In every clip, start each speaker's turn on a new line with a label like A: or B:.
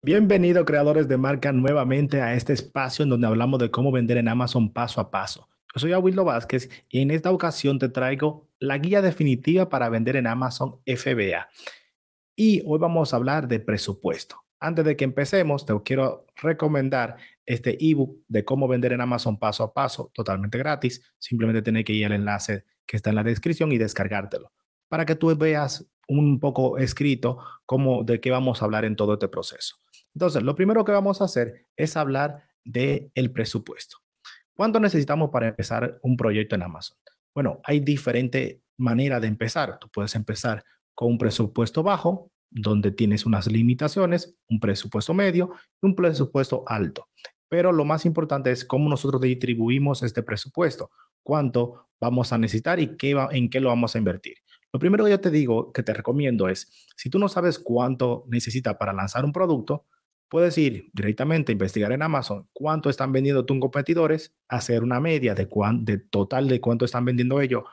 A: Bienvenido creadores de marca nuevamente a este espacio en donde hablamos de cómo vender en Amazon paso a paso. Yo soy Abuelo Vázquez y en esta ocasión te traigo la guía definitiva para vender en Amazon FBA. Y hoy vamos a hablar de presupuesto. Antes de que empecemos, te quiero recomendar este ebook de cómo vender en Amazon paso a paso, totalmente gratis. Simplemente tienes que ir al enlace que está en la descripción y descargártelo para que tú veas un poco escrito cómo de qué vamos a hablar en todo este proceso. Entonces, lo primero que vamos a hacer es hablar del el presupuesto. ¿Cuánto necesitamos para empezar un proyecto en Amazon? Bueno, hay diferentes maneras de empezar. Tú puedes empezar con un presupuesto bajo, donde tienes unas limitaciones, un presupuesto medio y un presupuesto alto. Pero lo más importante es cómo nosotros distribuimos este presupuesto, cuánto vamos a necesitar y qué en qué lo vamos a invertir. Lo primero que yo te digo, que te recomiendo es, si tú no sabes cuánto necesitas para lanzar un producto, Puedes ir directamente a investigar en Amazon cuánto están vendiendo tus competidores, hacer una media de, de total de cuánto están vendiendo ellos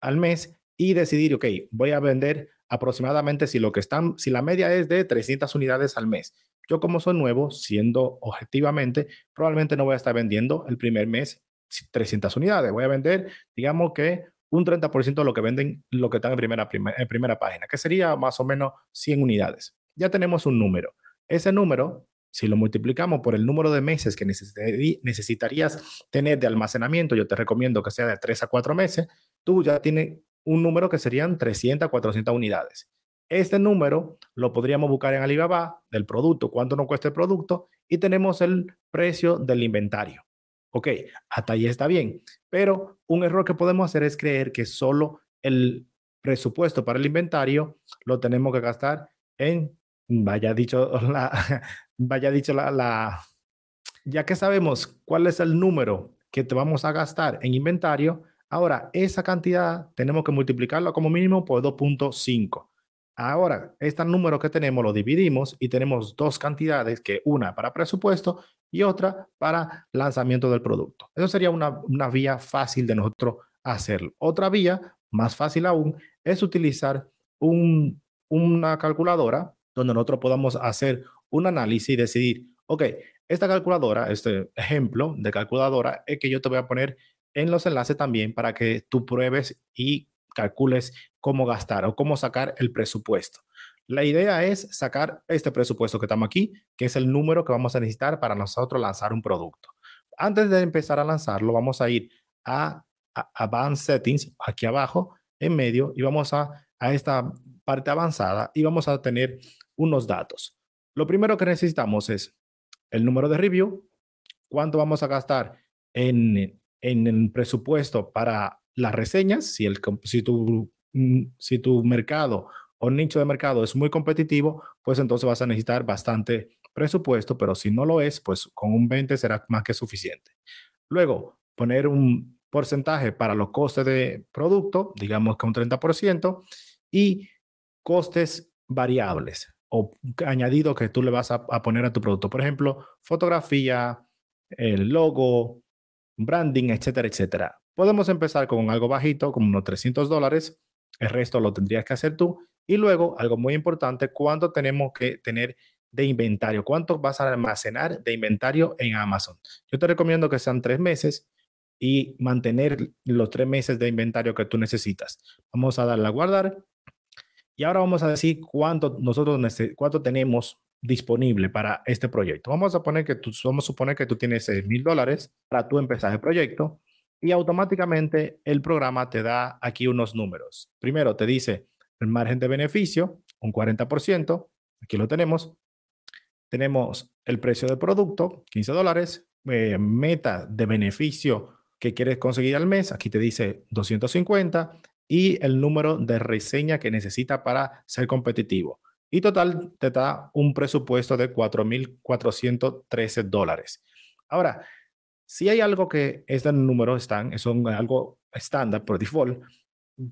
A: al mes y decidir, ok, voy a vender aproximadamente si lo que están, si la media es de 300 unidades al mes. Yo como soy nuevo, siendo objetivamente, probablemente no voy a estar vendiendo el primer mes 300 unidades. Voy a vender, digamos que un 30% de lo que venden, lo que están en primera, en primera página, que sería más o menos 100 unidades. Ya tenemos un número. Ese número, si lo multiplicamos por el número de meses que necesitarías tener de almacenamiento, yo te recomiendo que sea de 3 a 4 meses, tú ya tienes un número que serían 300 a 400 unidades. Este número lo podríamos buscar en Alibaba, del producto, cuánto nos cuesta el producto, y tenemos el precio del inventario. Ok, hasta ahí está bien. Pero un error que podemos hacer es creer que solo el presupuesto para el inventario lo tenemos que gastar en vaya dicho la, vaya dicho la, ya que sabemos cuál es el número que te vamos a gastar en inventario, ahora esa cantidad tenemos que multiplicarlo como mínimo por 2.5. Ahora, este número que tenemos lo dividimos y tenemos dos cantidades, que una para presupuesto y otra para lanzamiento del producto. Eso sería una, una vía fácil de nosotros hacerlo. Otra vía, más fácil aún, es utilizar un, una calculadora donde nosotros podamos hacer un análisis y decidir, ok, esta calculadora, este ejemplo de calculadora es que yo te voy a poner en los enlaces también para que tú pruebes y calcules cómo gastar o cómo sacar el presupuesto. La idea es sacar este presupuesto que estamos aquí, que es el número que vamos a necesitar para nosotros lanzar un producto. Antes de empezar a lanzarlo, vamos a ir a, Advanced Settings, aquí abajo, en medio, y vamos a, a esta parte avanzada y vamos a tener unos datos. Lo primero que necesitamos es el número de review, cuánto vamos a gastar en, en el presupuesto para las reseñas, si, el, si, tu, mm, si tu mercado o nicho de mercado es muy competitivo, pues entonces vas a necesitar bastante presupuesto, pero si no lo es, pues con un 20 será más que suficiente. Luego, poner un porcentaje para los costes de producto, digamos que un 30%, y costes variables o añadido que tú le vas a, poner a tu producto. Por ejemplo, fotografía, el logo, branding, etcétera, etcétera. Podemos empezar con algo bajito, como unos 300 dólares. El resto lo tendrías que hacer tú. Y luego, algo muy importante, ¿cuánto tenemos que tener de inventario? ¿Cuánto vas a almacenar de inventario en Amazon? Yo te recomiendo que sean tres meses y mantener los tres meses de inventario que tú necesitas. Vamos a darle a guardar y ahora vamos a decir cuánto nosotros cuánto tenemos disponible para este proyecto. Vamos a poner que tú, vamos a suponer que tú tienes 6 mil dólares para tú empezar el proyecto y automáticamente el programa te da aquí unos números. Primero te dice el margen de beneficio, un 40%, aquí lo tenemos. Tenemos el precio del producto, 15 dólares, eh, meta de beneficio que quieres conseguir al mes, aquí te dice 250 y el número de reseña que necesita para ser competitivo. Y total te da un presupuesto de 4.413 dólares. Ahora, Si hay algo que este número están, es algo estándar por default,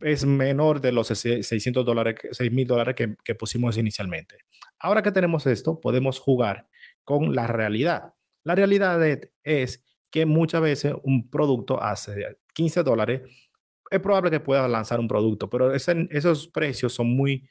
A: es menor de los 600 dólares, 6 mil dólares que, que pusimos inicialmente. Ahora que tenemos esto, podemos jugar con la realidad. La realidad es que muchas veces un producto hace 15 dólares, es probable que pueda lanzar un producto, pero esos precios son muy,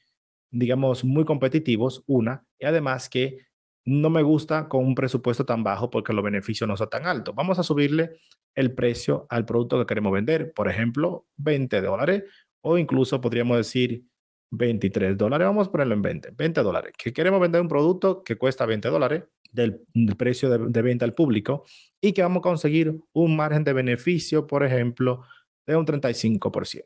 A: digamos, muy competitivos, una, y además que no me gusta con un presupuesto tan bajo porque los beneficios no son tan altos. Vamos a subirle el precio al producto que queremos vender, por ejemplo, 20 dólares o incluso podríamos decir 23 dólares. Vamos a ponerlo en 20, 20 dólares. Que queremos vender un producto que cuesta 20 dólares del, precio de, venta al público y que vamos a conseguir un margen de beneficio, por ejemplo, de un 35%,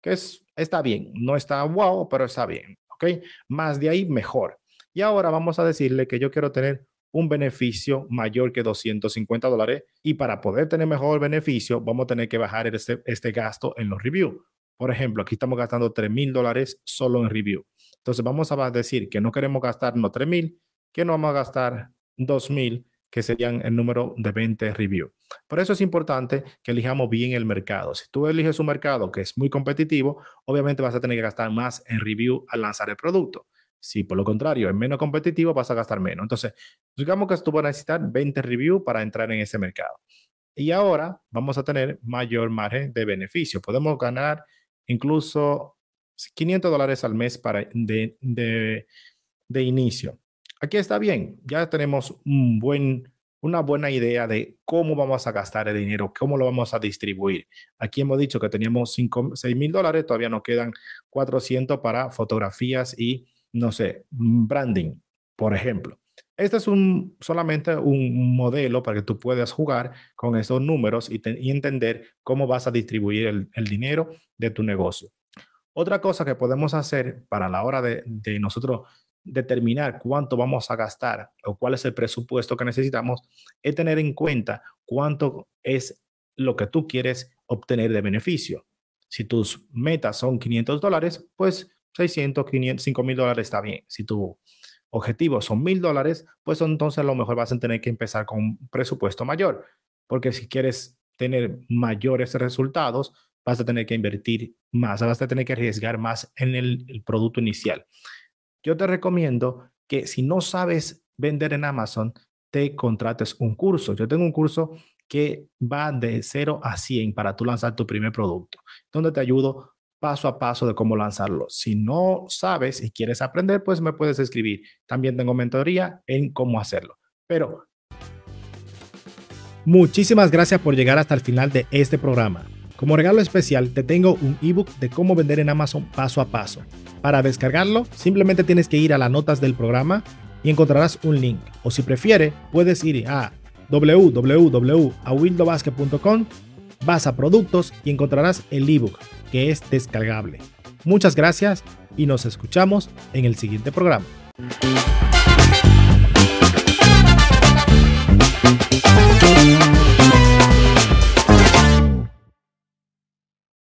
A: que es, está bien, no está wow, pero está bien, ¿ok? Más de ahí, mejor. Y ahora vamos a decirle que yo quiero tener un beneficio mayor que 250 dólares y para poder tener mejor beneficio vamos a tener que bajar este, este gasto en los reviews. Por ejemplo, aquí estamos gastando 3 mil dólares solo en review. Entonces vamos a decir que no queremos gastarnos 3 mil, que no vamos a gastar 2 mil, que serían el número de 20 reviews. Por eso es importante que elijamos bien el mercado. Si tú eliges un mercado que es muy competitivo, obviamente vas a tener que gastar más en review al lanzar el producto. Si por lo contrario es menos competitivo, vas a gastar menos. Entonces, digamos que tú vas a necesitar 20 reviews para entrar en ese mercado. Y ahora vamos a tener mayor margen de beneficio. Podemos ganar incluso 500 dólares al mes para de, de, de inicio. Aquí está bien, ya tenemos un buen, una buena idea de cómo vamos a gastar el dinero, cómo lo vamos a distribuir. Aquí hemos dicho que teníamos 5, 6 mil dólares, todavía nos quedan 400 para fotografías y no sé, branding, por ejemplo. Este es un, solamente un modelo para que tú puedas jugar con esos números y, entender cómo vas a distribuir el, dinero de tu negocio. Otra cosa que podemos hacer para la hora de nosotros determinar cuánto vamos a gastar o cuál es el presupuesto que necesitamos es tener en cuenta cuánto es lo que tú quieres obtener de beneficio. Si tus metas son 500 dólares, pues 600, 500, 5 mil dólares está bien. Si tu objetivo son mil dólares, pues entonces a lo mejor vas a tener que empezar con un presupuesto mayor, porque si quieres tener mayores resultados, vas a tener que invertir más, vas a tener que arriesgar más en el, el producto inicial. Yo te recomiendo que si no sabes vender en Amazon, te contrates un curso. Yo tengo un curso que va de 0 a 100 para tú lanzar tu primer producto, donde te ayudo paso a paso de cómo lanzarlo. Si no sabes y quieres aprender, pues me puedes escribir. También tengo mentoría en cómo hacerlo. Pero muchísimas gracias por llegar hasta el final de este programa. Como regalo especial, te tengo un ebook de cómo vender en Amazon paso a paso. Para descargarlo, simplemente tienes que ir a las notas del programa y encontrarás un link. O si prefieres, puedes ir a www.awildobasket.com vas a productos y encontrarás el ebook que es descargable. Muchas gracias y nos escuchamos en el siguiente programa.